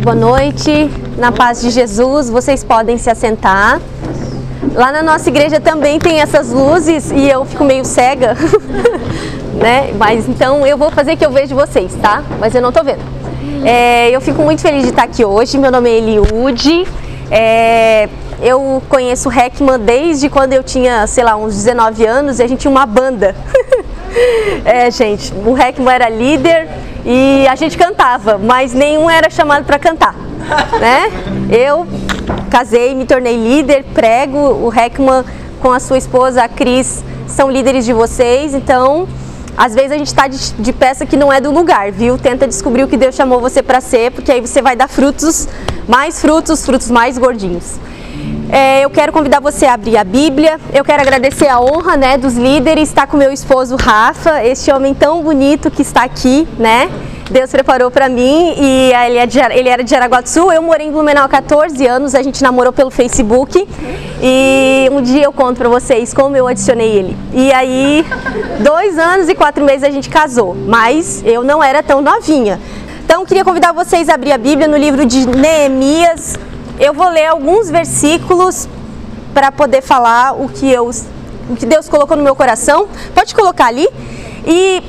Boa noite, na paz de Jesus, vocês podem se assentar. Lá na nossa igreja também tem essas luzes e eu fico meio cega, né? Mas então eu vou fazer que eu vejo vocês, tá? Mas eu não tô vendo. É, eu fico muito feliz de estar aqui hoje. Meu nome é Eliude. É, eu conheço o Heckman desde quando eu tinha, sei lá, uns 19 anos e a gente tinha uma banda. é, gente, o Heckman era líder e a gente cantava, mas nenhum era chamado para cantar, né? Eu casei, me tornei líder, prego, o Heckman com a sua esposa, a Cris, são líderes de vocês, então às vezes a gente está de, de, peça que não é do lugar, viu? Tenta descobrir o que Deus chamou você para ser, porque aí você vai dar frutos, mais frutos, frutos mais gordinhos. É, eu quero convidar você a abrir a Bíblia. Eu quero agradecer a honra né, dos líderes, estar com meu esposo Rafa, este homem tão bonito que está aqui, né? Deus preparou para mim e ele, é de, ele era de Jaraguá do Sul. Eu morei em Blumenau há 14 anos, a gente namorou pelo Facebook e um dia eu conto para vocês como eu adicionei ele. E aí, dois anos e quatro meses a gente casou, mas eu não era tão novinha. Então, queria convidar vocês a abrir a Bíblia no livro de Neemias, eu vou ler alguns versículos para poder falar o que, eu, o que Deus colocou no meu coração. Pode colocar ali. E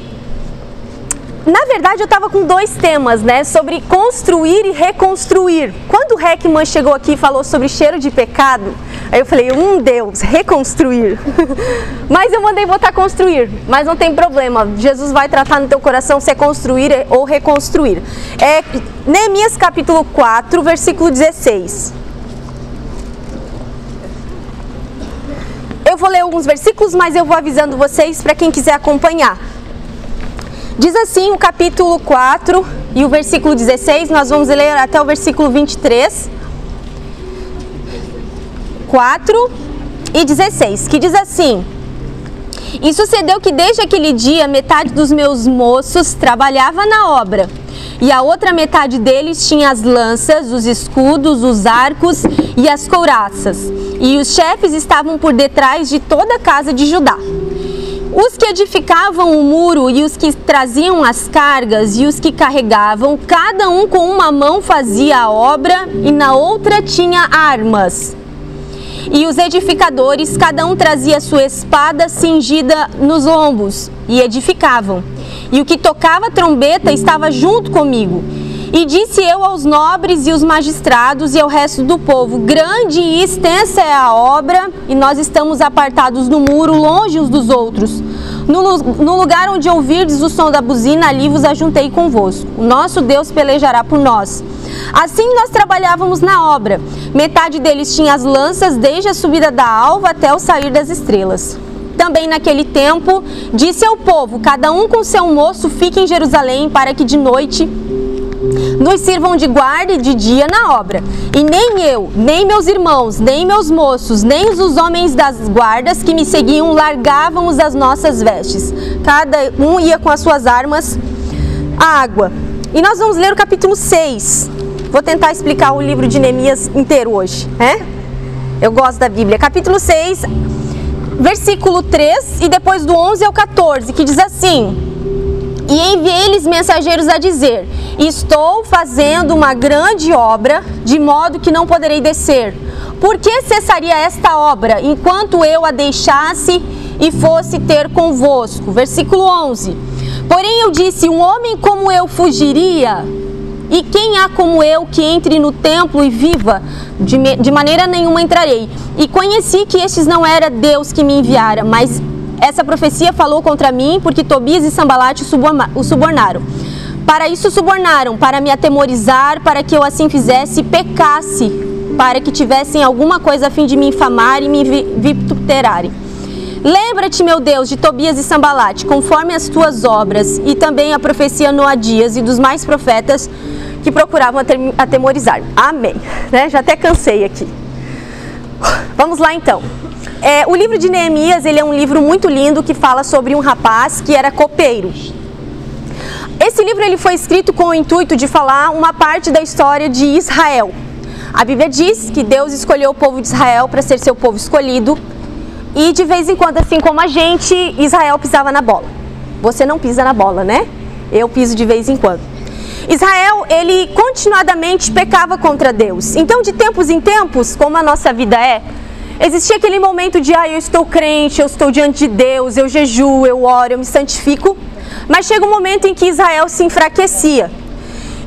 na verdade, eu estava com dois temas, né? Sobre construir e reconstruir. Quando o Heckman chegou aqui e falou sobre cheiro de pecado, aí eu falei, um Deus, reconstruir. mas eu mandei botar construir, mas não tem problema. Jesus vai tratar no teu coração se é construir ou reconstruir. É Neemias capítulo 4, versículo 16. Eu vou ler alguns versículos, mas eu vou avisando vocês para quem quiser acompanhar. Diz assim o capítulo 4 e o versículo 16, nós vamos ler até o versículo 23. 4 e 16, que diz assim: E sucedeu que desde aquele dia metade dos meus moços trabalhava na obra, e a outra metade deles tinha as lanças, os escudos, os arcos e as couraças, e os chefes estavam por detrás de toda a casa de Judá. Os que edificavam o muro e os que traziam as cargas e os que carregavam, cada um com uma mão fazia a obra e na outra tinha armas. E os edificadores, cada um trazia sua espada cingida nos lombos e edificavam. E o que tocava trombeta estava junto comigo. E disse eu aos nobres e os magistrados e ao resto do povo: Grande e extensa é a obra, e nós estamos apartados no muro, longe uns dos outros. No, no lugar onde ouvirdes o som da buzina, ali vos ajuntei convosco. O nosso Deus pelejará por nós. Assim nós trabalhávamos na obra. Metade deles tinha as lanças, desde a subida da alva até o sair das estrelas. Também naquele tempo, disse ao povo: Cada um com seu moço fique em Jerusalém, para que de noite nos sirvam de guarda e de dia na obra. E nem eu, nem meus irmãos, nem meus moços, nem os homens das guardas que me seguiam largávamos as nossas vestes. Cada um ia com as suas armas à água. E nós vamos ler o capítulo 6. Vou tentar explicar o livro de Neemias inteiro hoje, né? Eu gosto da Bíblia. Capítulo 6, versículo 3 e depois do 11 ao 14, que diz assim: e enviei-lhes mensageiros a dizer: Estou fazendo uma grande obra, de modo que não poderei descer. Por que cessaria esta obra, enquanto eu a deixasse e fosse ter convosco? Versículo 11. Porém eu disse: Um homem como eu fugiria? E quem há como eu que entre no templo e viva? De, de maneira nenhuma entrarei. E conheci que estes não era Deus que me enviara, mas essa profecia falou contra mim porque Tobias e Sambalate o subornaram. Para isso subornaram, para me atemorizar, para que eu assim fizesse e pecasse, para que tivessem alguma coisa a fim de me infamar e me vituperarem. Lembra-te, meu Deus, de Tobias e Sambalate, conforme as tuas obras, e também a profecia Noadias e dos mais profetas que procuravam atemorizar. Amém. Né? Já até cansei aqui. Vamos lá então. É, o livro de Neemias ele é um livro muito lindo que fala sobre um rapaz que era copeiro. Esse livro ele foi escrito com o intuito de falar uma parte da história de Israel. A Bíblia diz que Deus escolheu o povo de Israel para ser seu povo escolhido e de vez em quando, assim como a gente, Israel pisava na bola. Você não pisa na bola, né? Eu piso de vez em quando. Israel, ele continuadamente pecava contra Deus. Então, de tempos em tempos, como a nossa vida é, existia aquele momento de, ah, eu estou crente, eu estou diante de Deus, eu jejuo, eu oro, eu me santifico. Mas chega um momento em que Israel se enfraquecia.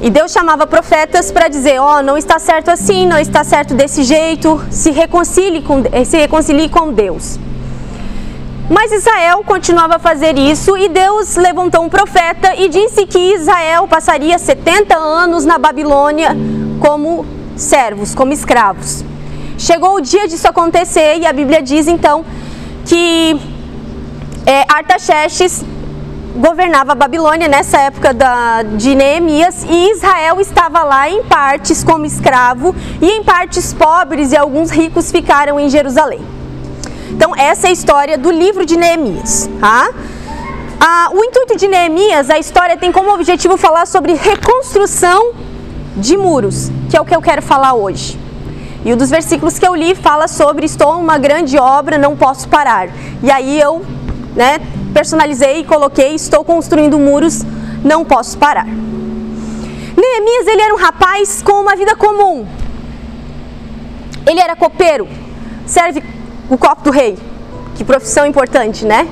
E Deus chamava profetas para dizer: Ó, oh, não está certo assim, não está certo desse jeito, se reconcilie com, se reconcilie com Deus. Mas Israel continuava a fazer isso e Deus levantou um profeta e disse que Israel passaria 70 anos na Babilônia como servos, como escravos. Chegou o dia disso acontecer e a Bíblia diz então que é, Artaxerxes governava a Babilônia nessa época da, de Neemias e Israel estava lá em partes como escravo e em partes pobres e alguns ricos ficaram em Jerusalém. Então essa é a história do livro de Neemias. Tá? Ah, o intuito de Neemias, a história tem como objetivo falar sobre reconstrução de muros, que é o que eu quero falar hoje. E um dos versículos que eu li fala sobre estou uma grande obra, não posso parar. E aí eu, né, personalizei e coloquei, estou construindo muros, não posso parar. Neemias, ele era um rapaz com uma vida comum. Ele era copeiro, serve o copo do rei. Que profissão importante, né?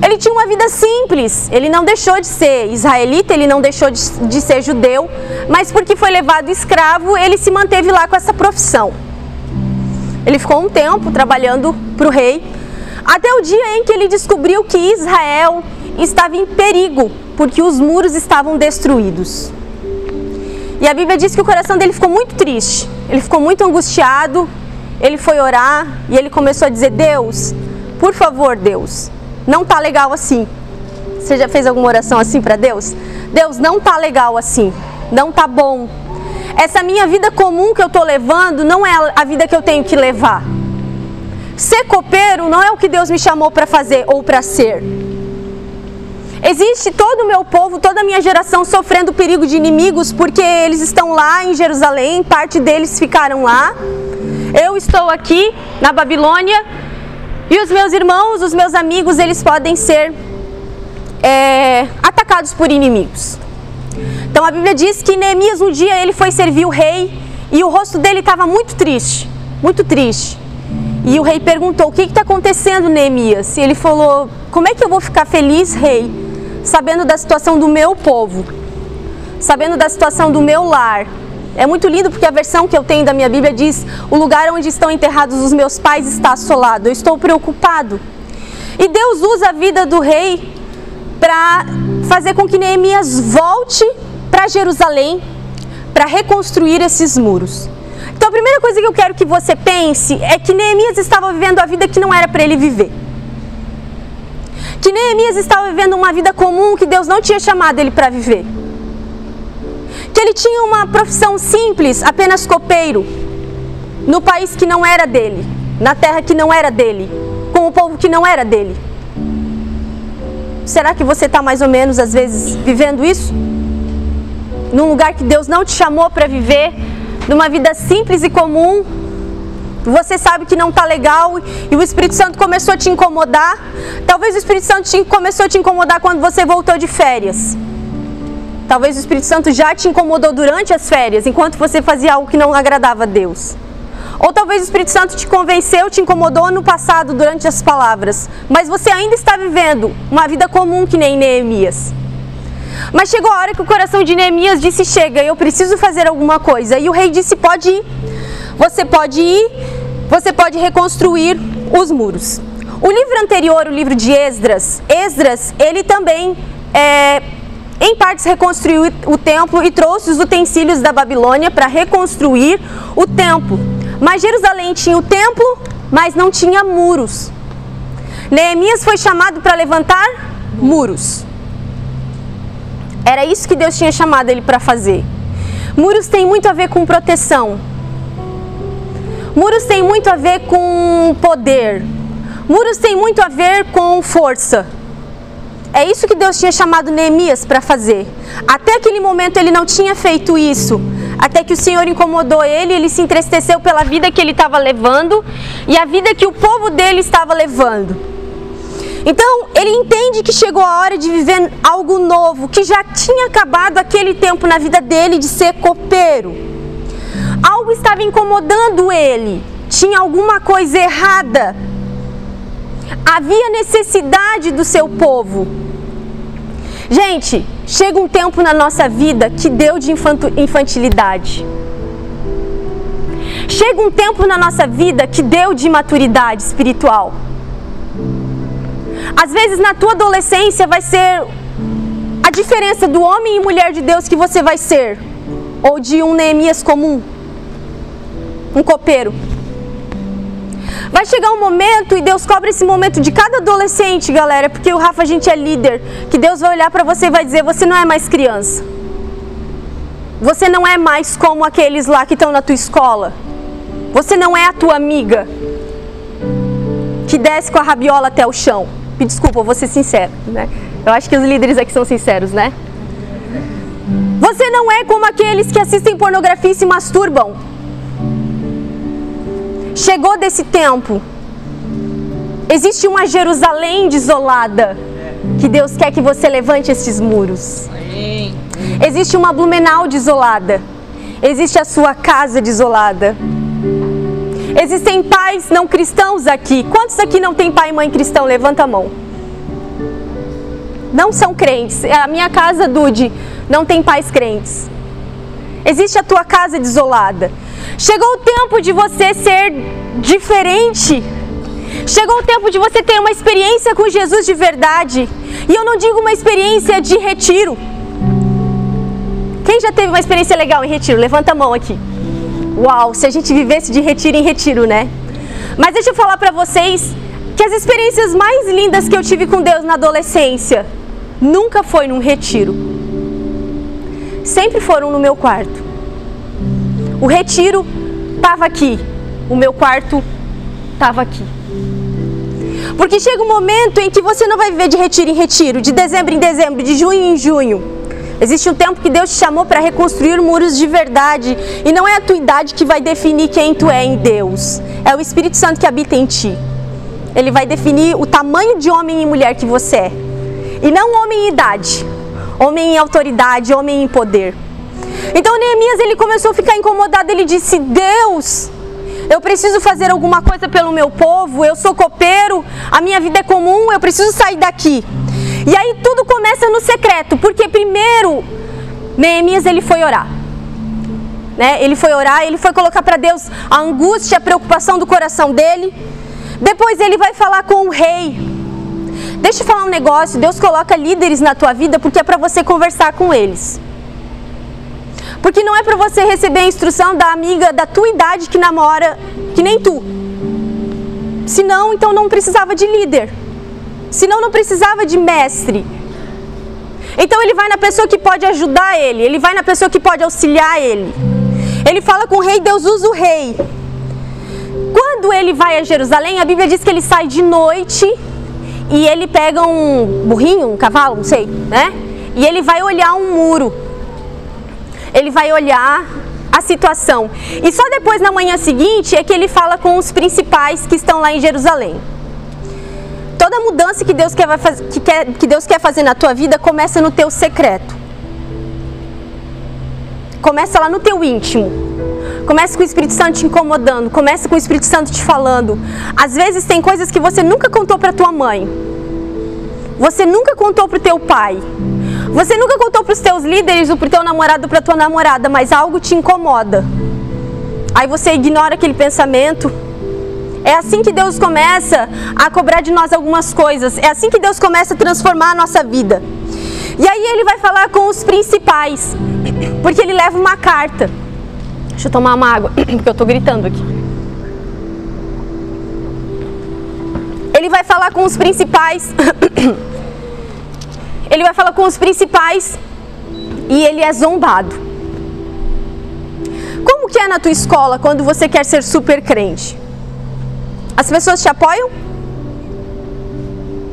Ele tinha uma vida simples, ele não deixou de ser israelita, ele não deixou de, de ser judeu, mas porque foi levado escravo, ele se manteve lá com essa profissão. Ele ficou um tempo trabalhando para o rei, até o dia em que ele descobriu que Israel estava em perigo, porque os muros estavam destruídos. E a Bíblia diz que o coração dele ficou muito triste, ele ficou muito angustiado, ele foi orar e ele começou a dizer: Deus, por favor, Deus, não tá legal assim. Você já fez alguma oração assim para Deus? Deus, não tá legal assim, não tá bom. Essa minha vida comum que eu tô levando não é a vida que eu tenho que levar. Ser copeiro não é o que Deus me chamou para fazer ou para ser. Existe todo o meu povo, toda a minha geração sofrendo perigo de inimigos porque eles estão lá em Jerusalém, parte deles ficaram lá. Eu estou aqui na Babilônia e os meus irmãos, os meus amigos, eles podem ser é, atacados por inimigos. Então a Bíblia diz que Neemias um dia ele foi servir o rei e o rosto dele estava muito triste, muito triste. E o rei perguntou: O que está acontecendo, Neemias? E ele falou: Como é que eu vou ficar feliz, rei, sabendo da situação do meu povo, sabendo da situação do meu lar? É muito lindo porque a versão que eu tenho da minha Bíblia diz: O lugar onde estão enterrados os meus pais está assolado. Eu estou preocupado. E Deus usa a vida do rei para fazer com que Neemias volte para Jerusalém para reconstruir esses muros. Então a primeira coisa que eu quero que você pense é que Neemias estava vivendo a vida que não era para ele viver. Que Neemias estava vivendo uma vida comum que Deus não tinha chamado ele para viver. Que ele tinha uma profissão simples, apenas copeiro, no país que não era dele, na terra que não era dele, com o povo que não era dele. Será que você está mais ou menos, às vezes, vivendo isso? Num lugar que Deus não te chamou para viver, numa vida simples e comum, você sabe que não está legal e o Espírito Santo começou a te incomodar. Talvez o Espírito Santo te, começou a te incomodar quando você voltou de férias. Talvez o Espírito Santo já te incomodou durante as férias, enquanto você fazia algo que não agradava a Deus. Ou talvez o Espírito Santo te convenceu, te incomodou no passado durante as palavras, mas você ainda está vivendo uma vida comum que nem Neemias. Mas chegou a hora que o coração de Neemias disse: Chega, eu preciso fazer alguma coisa. E o rei disse: Pode ir. Você pode ir, você pode reconstruir os muros. O livro anterior, o livro de Esdras, Esdras, ele também, é, em partes, reconstruiu o templo e trouxe os utensílios da Babilônia para reconstruir o templo. Mas Jerusalém tinha o templo, mas não tinha muros. Neemias foi chamado para levantar muros. Era isso que Deus tinha chamado ele para fazer. Muros tem muito a ver com proteção. Muros tem muito a ver com poder. Muros tem muito a ver com força. É isso que Deus tinha chamado Neemias para fazer. Até aquele momento ele não tinha feito isso. Até que o Senhor incomodou ele, ele se entristeceu pela vida que ele estava levando e a vida que o povo dele estava levando. Então, ele entende que chegou a hora de viver algo novo, que já tinha acabado aquele tempo na vida dele de ser copeiro. Algo estava incomodando ele, tinha alguma coisa errada. Havia necessidade do seu povo. Gente, chega um tempo na nossa vida que deu de infantilidade. Chega um tempo na nossa vida que deu de maturidade espiritual. Às vezes na tua adolescência vai ser a diferença do homem e mulher de Deus que você vai ser, ou de um Neemias comum, um copeiro. Vai chegar um momento e Deus cobra esse momento de cada adolescente, galera, porque o Rafa a gente é líder, que Deus vai olhar para você e vai dizer: "Você não é mais criança. Você não é mais como aqueles lá que estão na tua escola. Você não é a tua amiga que desce com a rabiola até o chão. Me desculpa, vou ser sincero, né? Eu acho que os líderes aqui são sinceros, né? Você não é como aqueles que assistem pornografia e se masturbam. Chegou desse tempo. Existe uma Jerusalém desolada que Deus quer que você levante esses muros. Existe uma Blumenau desolada. Existe a sua casa desolada. Existem pais não cristãos aqui. Quantos aqui não tem pai e mãe cristão? Levanta a mão. Não são crentes. A minha casa, Dude, não tem pais crentes. Existe a tua casa desolada. Chegou o tempo de você ser diferente. Chegou o tempo de você ter uma experiência com Jesus de verdade. E eu não digo uma experiência de retiro. Quem já teve uma experiência legal em retiro? Levanta a mão aqui. Uau, se a gente vivesse de retiro em retiro, né? Mas deixa eu falar para vocês que as experiências mais lindas que eu tive com Deus na adolescência nunca foi num retiro. Sempre foram no meu quarto. O retiro estava aqui, o meu quarto estava aqui. Porque chega um momento em que você não vai viver de retiro em retiro, de dezembro em dezembro, de junho em junho. Existe um tempo que Deus te chamou para reconstruir muros de verdade. E não é a tua idade que vai definir quem tu é em Deus. É o Espírito Santo que habita em ti. Ele vai definir o tamanho de homem e mulher que você é. E não homem em idade, homem em autoridade, homem em poder. Então Neemias ele começou a ficar incomodado. Ele disse: Deus, eu preciso fazer alguma coisa pelo meu povo. Eu sou copeiro, a minha vida é comum. Eu preciso sair daqui. E aí tudo começa no secreto, porque primeiro Neemias ele foi orar. Né? Ele foi orar, ele foi colocar para Deus a angústia, a preocupação do coração dele. Depois ele vai falar com o rei. Deixa eu falar um negócio, Deus coloca líderes na tua vida porque é para você conversar com eles. Porque não é para você receber a instrução da amiga da tua idade que namora, que nem tu. Senão, então não precisava de líder. Senão não precisava de mestre. Então ele vai na pessoa que pode ajudar ele, ele vai na pessoa que pode auxiliar ele. Ele fala com o rei, Deus usa o rei. Quando ele vai a Jerusalém, a Bíblia diz que ele sai de noite e ele pega um burrinho, um cavalo, não sei, né? E ele vai olhar um muro. Ele vai olhar a situação. E só depois, na manhã seguinte, é que ele fala com os principais que estão lá em Jerusalém toda mudança que Deus, quer, que, quer, que Deus quer fazer na tua vida começa no teu secreto. Começa lá no teu íntimo. Começa com o Espírito Santo te incomodando. Começa com o Espírito Santo te falando. Às vezes tem coisas que você nunca contou para tua mãe. Você nunca contou para o teu pai. Você nunca contou para os teus líderes ou para teu namorado para tua namorada, mas algo te incomoda. Aí você ignora aquele pensamento é assim que Deus começa a cobrar de nós algumas coisas. É assim que Deus começa a transformar a nossa vida. E aí ele vai falar com os principais, porque ele leva uma carta. Deixa eu tomar uma água, porque eu estou gritando aqui. Ele vai falar com os principais. Ele vai falar com os principais e ele é zombado. Como que é na tua escola quando você quer ser super crente? As pessoas te apoiam?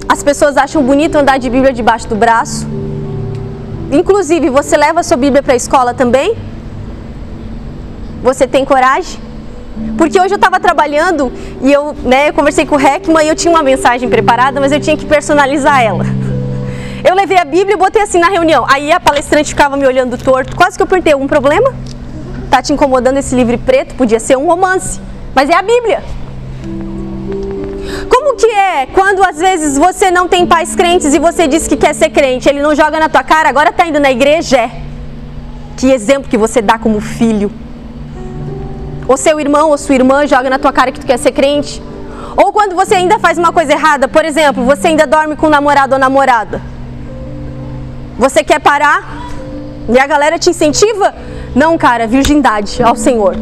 As pessoas acham bonito andar de Bíblia debaixo do braço? Inclusive, você leva a sua Bíblia para a escola também? Você tem coragem? Porque hoje eu estava trabalhando e eu, né, eu conversei com o Heckman e eu tinha uma mensagem preparada, mas eu tinha que personalizar ela. Eu levei a Bíblia e botei assim na reunião. Aí a palestrante ficava me olhando torto. Quase que eu perguntei, algum problema? Tá te incomodando esse livro preto? Podia ser um romance. Mas é a Bíblia. Como que é quando às vezes você não tem pais crentes e você diz que quer ser crente? Ele não joga na tua cara, agora tá indo na igreja? Que exemplo que você dá como filho? Ou seu irmão ou sua irmã joga na tua cara que tu quer ser crente? Ou quando você ainda faz uma coisa errada, por exemplo, você ainda dorme com um namorado ou namorada. Você quer parar? E a galera te incentiva? Não, cara, virgindade ao Senhor.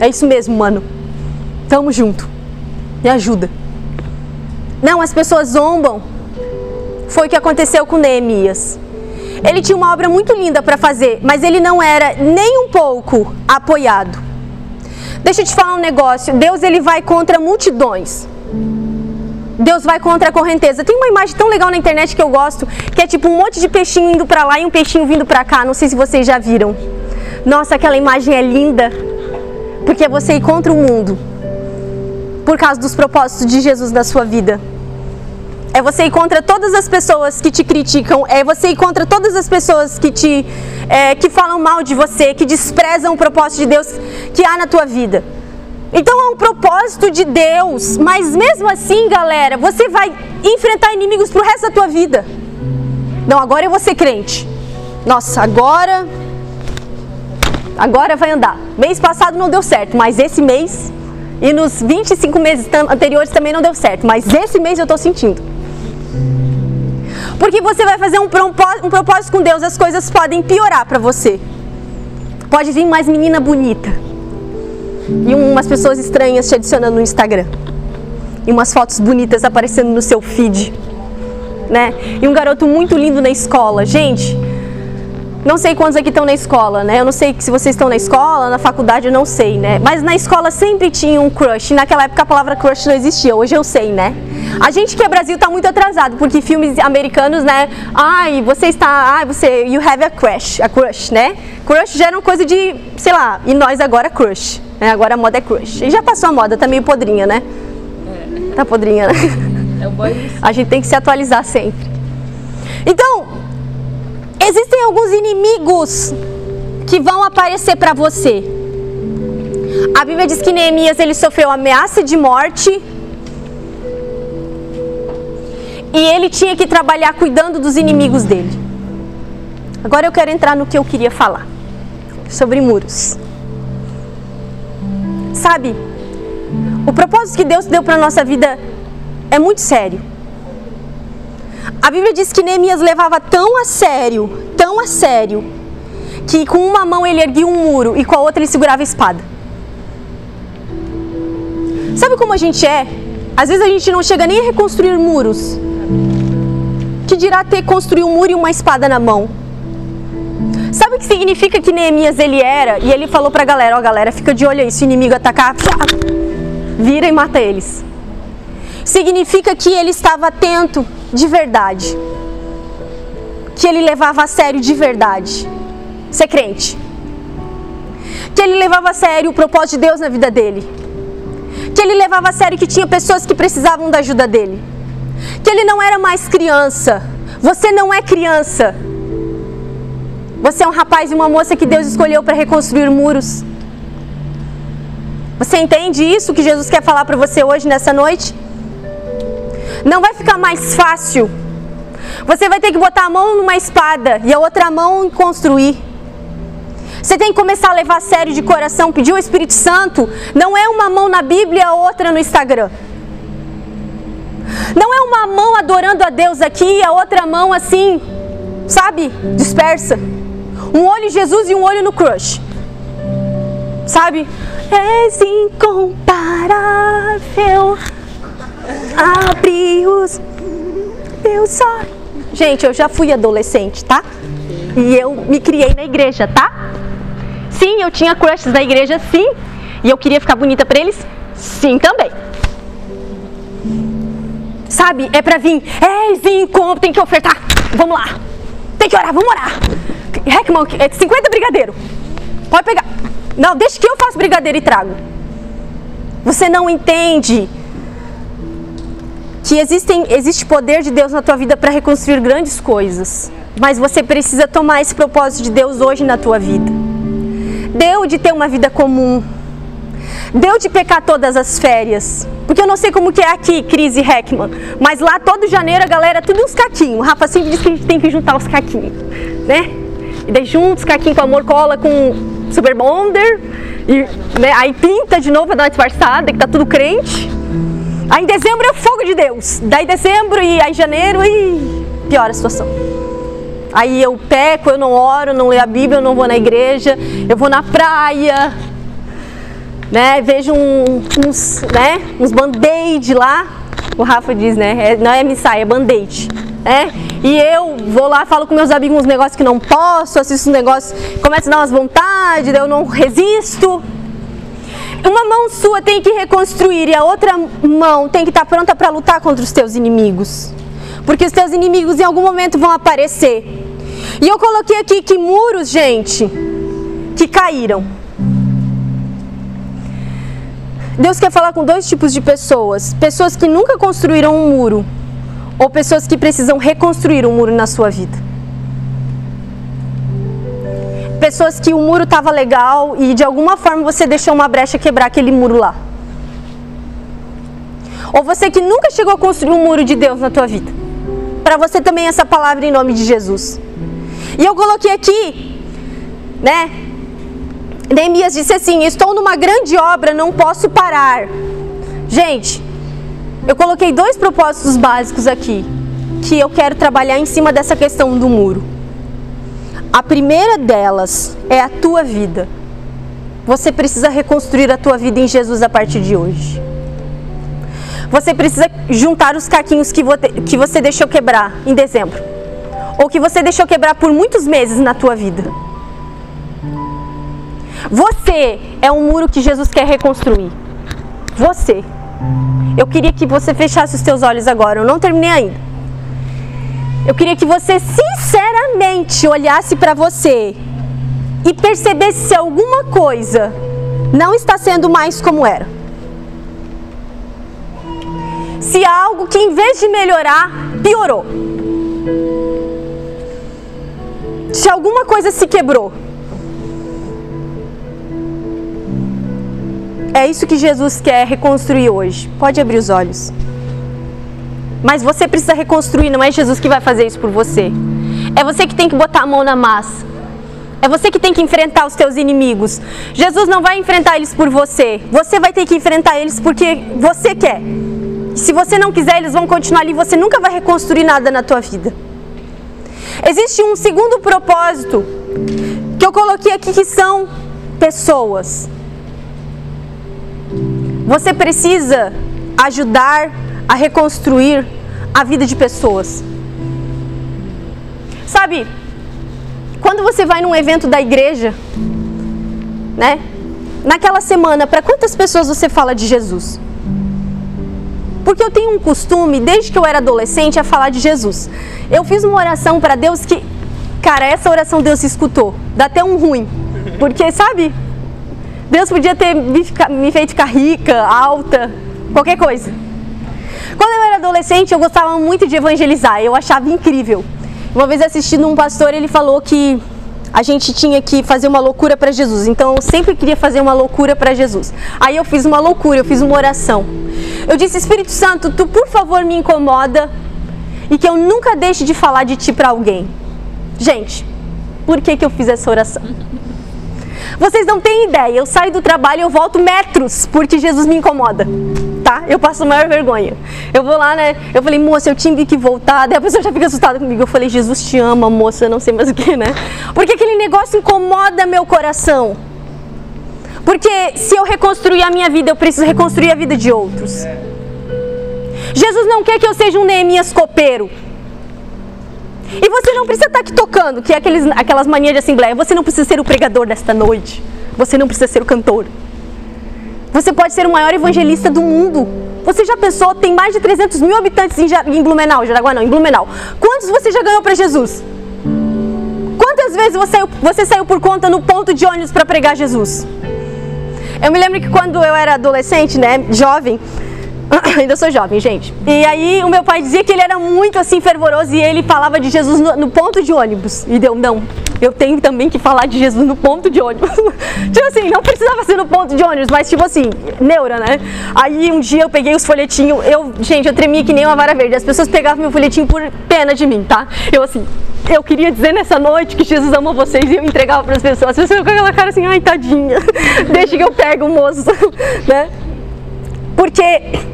É isso mesmo, mano. Tamo junto. Me ajuda. Não, as pessoas zombam. Foi o que aconteceu com Neemias. Ele tinha uma obra muito linda para fazer, mas ele não era nem um pouco apoiado. Deixa eu te falar um negócio. Deus ele vai contra multidões. Deus vai contra a correnteza. Tem uma imagem tão legal na internet que eu gosto, que é tipo um monte de peixinho indo para lá e um peixinho vindo para cá. Não sei se vocês já viram. Nossa, aquela imagem é linda. Porque é você ir contra o mundo. Por causa dos propósitos de Jesus na sua vida. É você ir contra todas as pessoas que te criticam. É você ir contra todas as pessoas que te é, que falam mal de você, que desprezam o propósito de Deus que há na tua vida. Então é um propósito de Deus, mas mesmo assim, galera, você vai enfrentar inimigos pro resto da tua vida. Não, agora eu vou ser crente. Nossa, agora agora vai andar. Mês passado não deu certo, mas esse mês e nos 25 meses anteriores também não deu certo, mas esse mês eu estou sentindo. Porque você vai fazer um propósito, com Deus, as coisas podem piorar para você. Pode vir mais menina bonita e umas pessoas estranhas te adicionando no Instagram. E umas fotos bonitas aparecendo no seu feed. Né? E um garoto muito lindo na escola. Gente, não sei quantos aqui estão na escola, né? Eu não sei se vocês estão na escola, na faculdade, eu não sei, né? Mas na escola sempre tinha um crush. Naquela época a palavra crush não existia, hoje eu sei, né? A gente que é Brasil está muito atrasado, porque filmes americanos, né? Ai, você está, ai, você, you have a crush, a crush, né? Crush já era uma coisa de, sei lá, e nós agora crush. Né? Agora a moda é crush. E já passou a moda, tá meio podrinha, né? É. Tá podrinha, né? É o boy A gente tem que se atualizar sempre. Então, existem alguns inimigos que vão aparecer para você. A Bíblia diz que Neemias ele sofreu ameaça de morte e ele tinha que trabalhar cuidando dos inimigos dele. Agora eu quero entrar no que eu queria falar sobre muros. Sabe, o propósito que Deus deu para nossa vida é muito sério. A Bíblia diz que Neemias levava tão a sério, tão a sério, que com uma mão ele erguia um muro e com a outra ele segurava a espada. Sabe como a gente é? Às vezes a gente não chega nem a reconstruir muros. Que dirá ter construído um muro e uma espada na mão. Sabe o que significa que Neemias ele era? E ele falou pra galera, ó galera, fica de olho aí, se o inimigo atacar, vira e mata eles. Significa que ele estava atento de verdade. Que ele levava a sério de verdade. Ser crente. Que ele levava a sério o propósito de Deus na vida dele. Que ele levava a sério que tinha pessoas que precisavam da ajuda dele. Que ele não era mais criança. Você não é criança. Você é um rapaz e uma moça que Deus escolheu para reconstruir muros. Você entende isso que Jesus quer falar para você hoje, nessa noite? Não vai ficar mais fácil. Você vai ter que botar a mão numa espada e a outra mão em construir. Você tem que começar a levar a sério de coração, pedir o Espírito Santo. Não é uma mão na Bíblia a outra no Instagram. Não é uma mão adorando a Deus aqui e a outra mão assim, sabe, dispersa. Um olho em Jesus e um olho no crush. Sabe? És incomparável. Abre os meus olhos. Gente, eu já fui adolescente, tá? E eu me criei na igreja, tá? Sim, eu tinha crushes na igreja, sim. E eu queria ficar bonita pra eles? Sim, também. Sabe? É pra vir. És incomparável. Tem que ofertar. Vamos lá. Tem que orar, vamos orar. Heckman, é 50 brigadeiro. Pode pegar. Não, deixa que eu faço brigadeiro e trago. Você não entende que existem, existe poder de Deus na tua vida para reconstruir grandes coisas. Mas você precisa tomar esse propósito de Deus hoje na tua vida. Deu de ter uma vida comum. Deu de pecar todas as férias. Porque eu não sei como que é aqui, Cris e Heckman. Mas lá todo janeiro a galera tudo uns caquinhos. O Rafa sempre diz que a gente tem que juntar os caquinhos. Né? E daí juntos, caquinho com amor, cola com Super Bonder. E, né, aí pinta de novo dar uma disfarçada, que tá tudo crente. Aí em dezembro é o fogo de Deus. Daí dezembro e aí janeiro e piora a situação. Aí eu peco, eu não oro, não leio a Bíblia, eu não vou na igreja, eu vou na praia, né? Vejo um, uns, né? Uns band-aid lá. O Rafa diz, né? É, não é missai, é band-aid. Né? E eu vou lá, falo com meus amigos uns negócios que não posso, assisto uns negócios, começo a dar umas vontades, eu não resisto. Uma mão sua tem que reconstruir e a outra mão tem que estar pronta para lutar contra os teus inimigos. Porque os teus inimigos em algum momento vão aparecer. E eu coloquei aqui que muros, gente, que caíram. Deus quer falar com dois tipos de pessoas: pessoas que nunca construíram um muro, ou pessoas que precisam reconstruir um muro na sua vida. Pessoas que o muro estava legal e de alguma forma você deixou uma brecha quebrar aquele muro lá. Ou você que nunca chegou a construir um muro de Deus na tua vida. Para você também essa palavra em nome de Jesus. E eu coloquei aqui, né? Neemias disse assim: Estou numa grande obra, não posso parar. Gente, eu coloquei dois propósitos básicos aqui, que eu quero trabalhar em cima dessa questão do muro. A primeira delas é a tua vida. Você precisa reconstruir a tua vida em Jesus a partir de hoje. Você precisa juntar os caquinhos que você deixou quebrar em dezembro ou que você deixou quebrar por muitos meses na tua vida. Você é um muro que Jesus quer reconstruir. Você. Eu queria que você fechasse os teus olhos agora, eu não terminei ainda. Eu queria que você sinceramente olhasse para você e percebesse se alguma coisa não está sendo mais como era. Se algo que em vez de melhorar, piorou se alguma coisa se quebrou. É isso que Jesus quer reconstruir hoje. Pode abrir os olhos. Mas você precisa reconstruir, não é Jesus que vai fazer isso por você. É você que tem que botar a mão na massa. É você que tem que enfrentar os teus inimigos. Jesus não vai enfrentar eles por você. Você vai ter que enfrentar eles porque você quer. Se você não quiser, eles vão continuar ali. Você nunca vai reconstruir nada na tua vida. Existe um segundo propósito que eu coloquei aqui que são pessoas. Você precisa ajudar a reconstruir a vida de pessoas. Sabe, quando você vai num evento da igreja, né? Naquela semana, para quantas pessoas você fala de Jesus? Porque eu tenho um costume, desde que eu era adolescente, a falar de Jesus. Eu fiz uma oração para Deus que, cara, essa oração Deus escutou. Dá até um ruim. Porque, sabe? Deus podia ter me, me feito ficar rica, alta, qualquer coisa. Quando eu era adolescente, eu gostava muito de evangelizar. Eu achava incrível. Uma vez assistindo um pastor, ele falou que a gente tinha que fazer uma loucura para Jesus. Então eu sempre queria fazer uma loucura para Jesus. Aí eu fiz uma loucura, eu fiz uma oração. Eu disse: Espírito Santo, tu por favor me incomoda e que eu nunca deixe de falar de ti para alguém. Gente, por que, que eu fiz essa oração? Vocês não têm ideia, eu saio do trabalho e eu volto metros porque Jesus me incomoda tá? Eu passo maior vergonha. Eu vou lá, né? Eu falei, moça, eu tive que voltar. Daí a pessoa já fica assustada comigo. Eu falei, Jesus te ama, moça, não sei mais o que, né? Porque aquele negócio incomoda meu coração. Porque se eu reconstruir a minha vida, eu preciso reconstruir a vida de outros. Jesus não quer que eu seja um Neemias copeiro. E você não precisa estar aqui tocando, que é aqueles, aquelas manias de assembleia. Você não precisa ser o pregador desta noite. Você não precisa ser o cantor. Você pode ser o maior evangelista do mundo. Você já pensou, tem mais de 300 mil habitantes em, Blumenau, Jaraguá não, em Blumenau. Quantos você já ganhou para Jesus? Quantas vezes você, você saiu por conta no ponto de ônibus para pregar Jesus? Eu me lembro que quando eu era adolescente, né, jovem, ainda sou jovem, gente. E aí o meu pai dizia que ele era muito assim fervoroso e ele falava de Jesus no, no ponto de ônibus. E deu, não, eu tenho também que falar de Jesus no ponto de ônibus. tipo assim, não precisava ser no ponto de ônibus, mas tipo assim, neura, né? Aí um dia eu peguei os folhetinhos, eu, gente, eu tremia que nem uma vara verde. As pessoas pegavam meu folhetinho por pena de mim, tá? Eu assim, eu queria dizer nessa noite que Jesus ama vocês e eu entregava para as pessoas. As pessoas com aquela cara assim, ai tadinha, deixa que eu pego o moço, né? Porque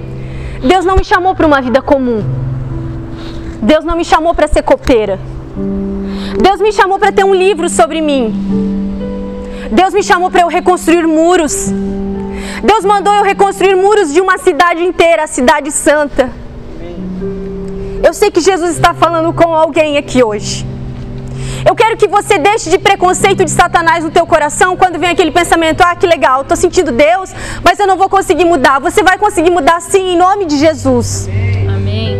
Deus não me chamou para uma vida comum. Deus não me chamou para ser copeira. Deus me chamou para ter um livro sobre mim. Deus me chamou para eu reconstruir muros. Deus mandou eu reconstruir muros de uma cidade inteira, a cidade santa. Eu sei que Jesus está falando com alguém aqui hoje. Eu quero que você deixe de preconceito de Satanás no teu coração quando vem aquele pensamento: ah, que legal, estou sentindo Deus, mas eu não vou conseguir mudar. Você vai conseguir mudar sim, em nome de Jesus. Amém.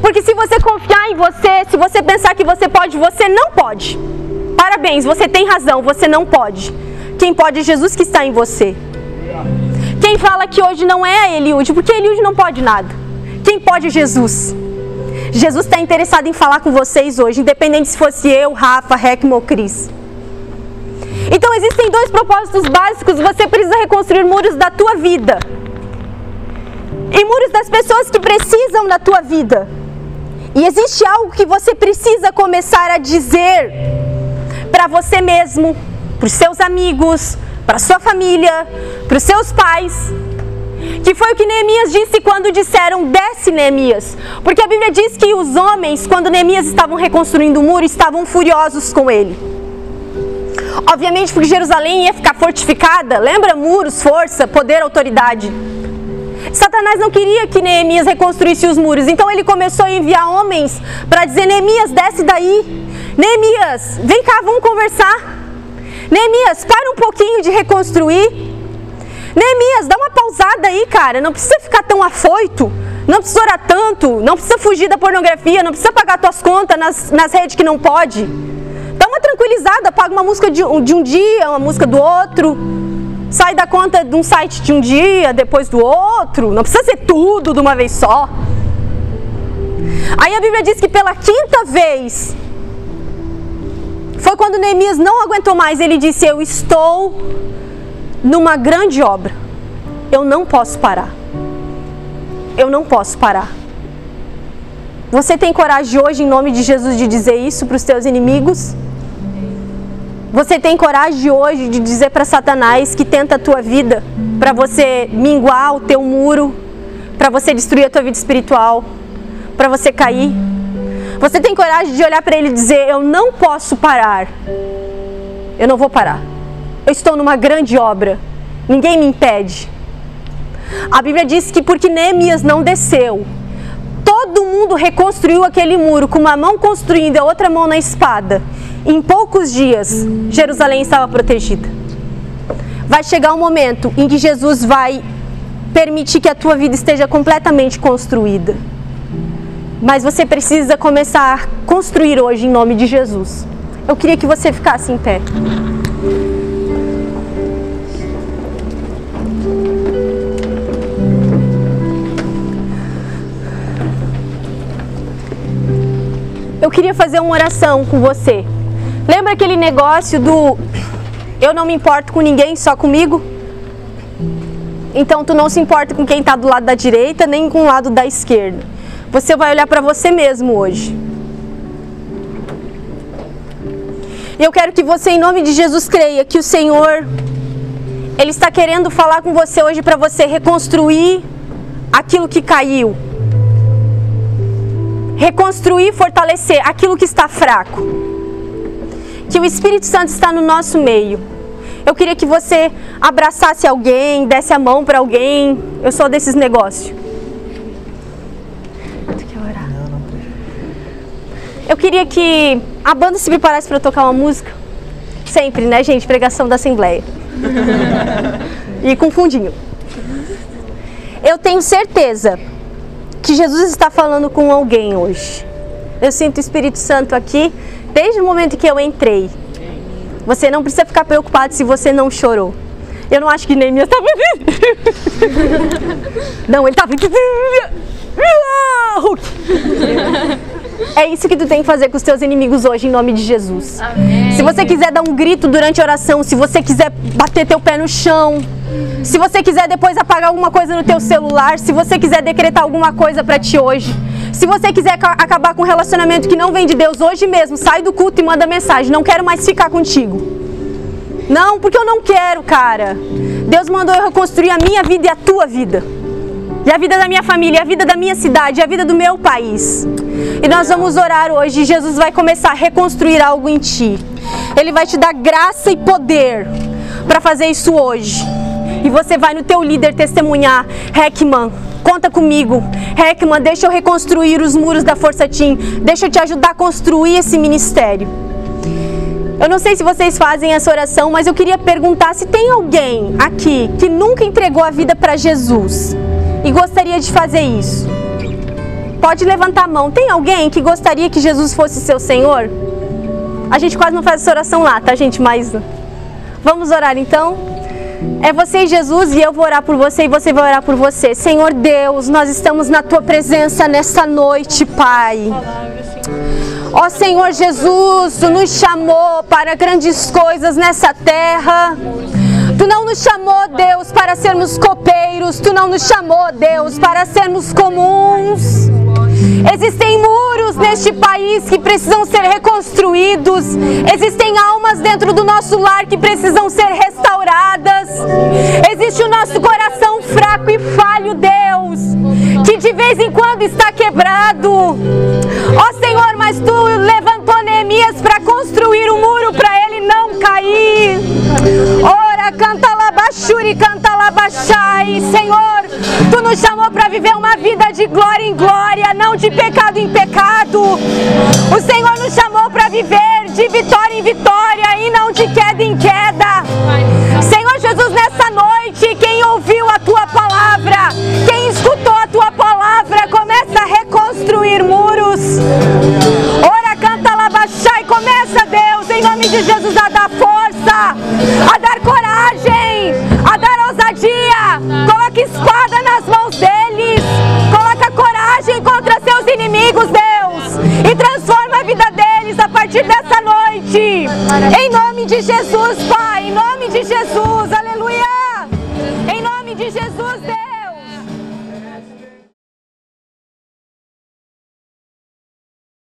Porque se você confiar em você, se você pensar que você pode, você não pode. Parabéns, você tem razão, você não pode. Quem pode é Jesus que está em você. Quem fala que hoje não é a Eliud, porque Eliud não pode nada. Quem pode é Jesus. Jesus está interessado em falar com vocês hoje, independente se fosse eu, Rafa, Heckman ou Cris. Então existem dois propósitos básicos. Você precisa reconstruir muros da tua vida. E muros das pessoas que precisam da tua vida. E existe algo que você precisa começar a dizer para você mesmo, para os seus amigos, para sua família, para os seus pais, que foi o que Neemias disse quando disseram: Desce, Neemias. Porque a Bíblia diz que os homens, quando Neemias estavam reconstruindo o muro, estavam furiosos com ele. Obviamente, porque Jerusalém ia ficar fortificada, lembra? Muros, força, poder, autoridade. Satanás não queria que Neemias reconstruísse os muros, então ele começou a enviar homens para dizer: Neemias, desce daí. Neemias, vem cá, vamos conversar. Neemias, para um pouquinho de reconstruir. Neemias, dá uma pausada aí, cara. Não precisa ficar tão afoito. Não precisa orar tanto. Não precisa fugir da pornografia. Não precisa pagar tuas contas nas, nas redes que não pode. Dá uma tranquilizada. Paga uma música de, de um dia, uma música do outro. Sai da conta de um site de um dia, depois do outro. Não precisa ser tudo de uma vez só. Aí a Bíblia diz que pela quinta vez foi quando Neemias não aguentou mais. Ele disse: Eu estou numa grande obra. Eu não posso parar. Eu não posso parar. Você tem coragem hoje, em nome de Jesus, de dizer isso para os teus inimigos? Você tem coragem hoje de dizer para Satanás que tenta a tua vida, para você minguar o teu muro, para você destruir a tua vida espiritual, para você cair? Você tem coragem de olhar para ele e dizer: Eu não posso parar. Eu não vou parar. Eu estou numa grande obra. Ninguém me impede. A Bíblia diz que porque Neemias não desceu, todo mundo reconstruiu aquele muro com uma mão construindo e a outra mão na espada. Em poucos dias, Jerusalém estava protegida. Vai chegar um momento em que Jesus vai permitir que a tua vida esteja completamente construída. Mas você precisa começar a construir hoje em nome de Jesus. Eu queria que você ficasse em pé. Eu queria fazer uma oração com você. Lembra aquele negócio do eu não me importo com ninguém, só comigo? Então tu não se importa com quem está do lado da direita, nem com o lado da esquerda. Você vai olhar para você mesmo hoje. E eu quero que você, em nome de Jesus, creia que o Senhor, Ele está querendo falar com você hoje para você reconstruir aquilo que caiu reconstruir e fortalecer aquilo que está fraco. Que o Espírito Santo está no nosso meio. Eu queria que você abraçasse alguém, desse a mão para alguém. Eu sou desses negócios. Eu queria que a banda se preparasse para tocar uma música. Sempre, né, gente? Pregação da Assembleia. e com fundinho. Eu tenho certeza que Jesus está falando com alguém hoje. Eu sinto o Espírito Santo aqui desde o momento que eu entrei. Você não precisa ficar preocupado se você não chorou. Eu não acho que Neemias estava. não, ele estava. É isso que tu tem que fazer com os teus inimigos hoje, em nome de Jesus. Amém. Se você quiser dar um grito durante a oração, se você quiser bater teu pé no chão, se você quiser depois apagar alguma coisa no teu celular, se você quiser decretar alguma coisa para ti hoje, se você quiser acabar com um relacionamento que não vem de Deus hoje mesmo, sai do culto e manda mensagem. Não quero mais ficar contigo. Não, porque eu não quero, cara. Deus mandou eu reconstruir a minha vida e a tua vida. E a vida da minha família, a vida da minha cidade, a vida do meu país. E nós vamos orar hoje. Jesus vai começar a reconstruir algo em ti. Ele vai te dar graça e poder para fazer isso hoje. E você vai no teu líder testemunhar, Heckman, conta comigo. Heckman, deixa eu reconstruir os muros da Força Team. Deixa eu te ajudar a construir esse ministério. Eu não sei se vocês fazem essa oração, mas eu queria perguntar se tem alguém aqui que nunca entregou a vida para Jesus e gostaria de fazer isso. Pode levantar a mão. Tem alguém que gostaria que Jesus fosse seu Senhor? A gente quase não faz essa oração lá, tá, gente? Mas vamos orar então? É você e Jesus e eu vou orar por você e você vai orar por você. Senhor Deus, nós estamos na tua presença nessa noite, Pai. Ó Senhor Jesus, tu nos chamou para grandes coisas nessa terra. Tu não nos chamou, Deus, para sermos copeiros. Tu não nos chamou, Deus, para sermos comuns. Existem muros neste país que precisam ser reconstruídos. Existem almas dentro do nosso lar que precisam ser restauradas. Existe o nosso coração fraco e falho, Deus, que de vez em quando está quebrado. Nos chamou para viver uma vida de glória em glória, não de pecado em pecado. O Senhor nos chamou para viver de vitória em vitória e não de queda em queda. Senhor Jesus, nessa noite, quem ouviu a tua palavra, quem escutou a tua palavra, começa a reconstruir muros. Ora, canta labachai, começa, Deus, em nome de Jesus, a dar força, a inimigos, Deus. E transforma a vida deles a partir dessa noite. Em nome de Jesus, Pai. Em nome.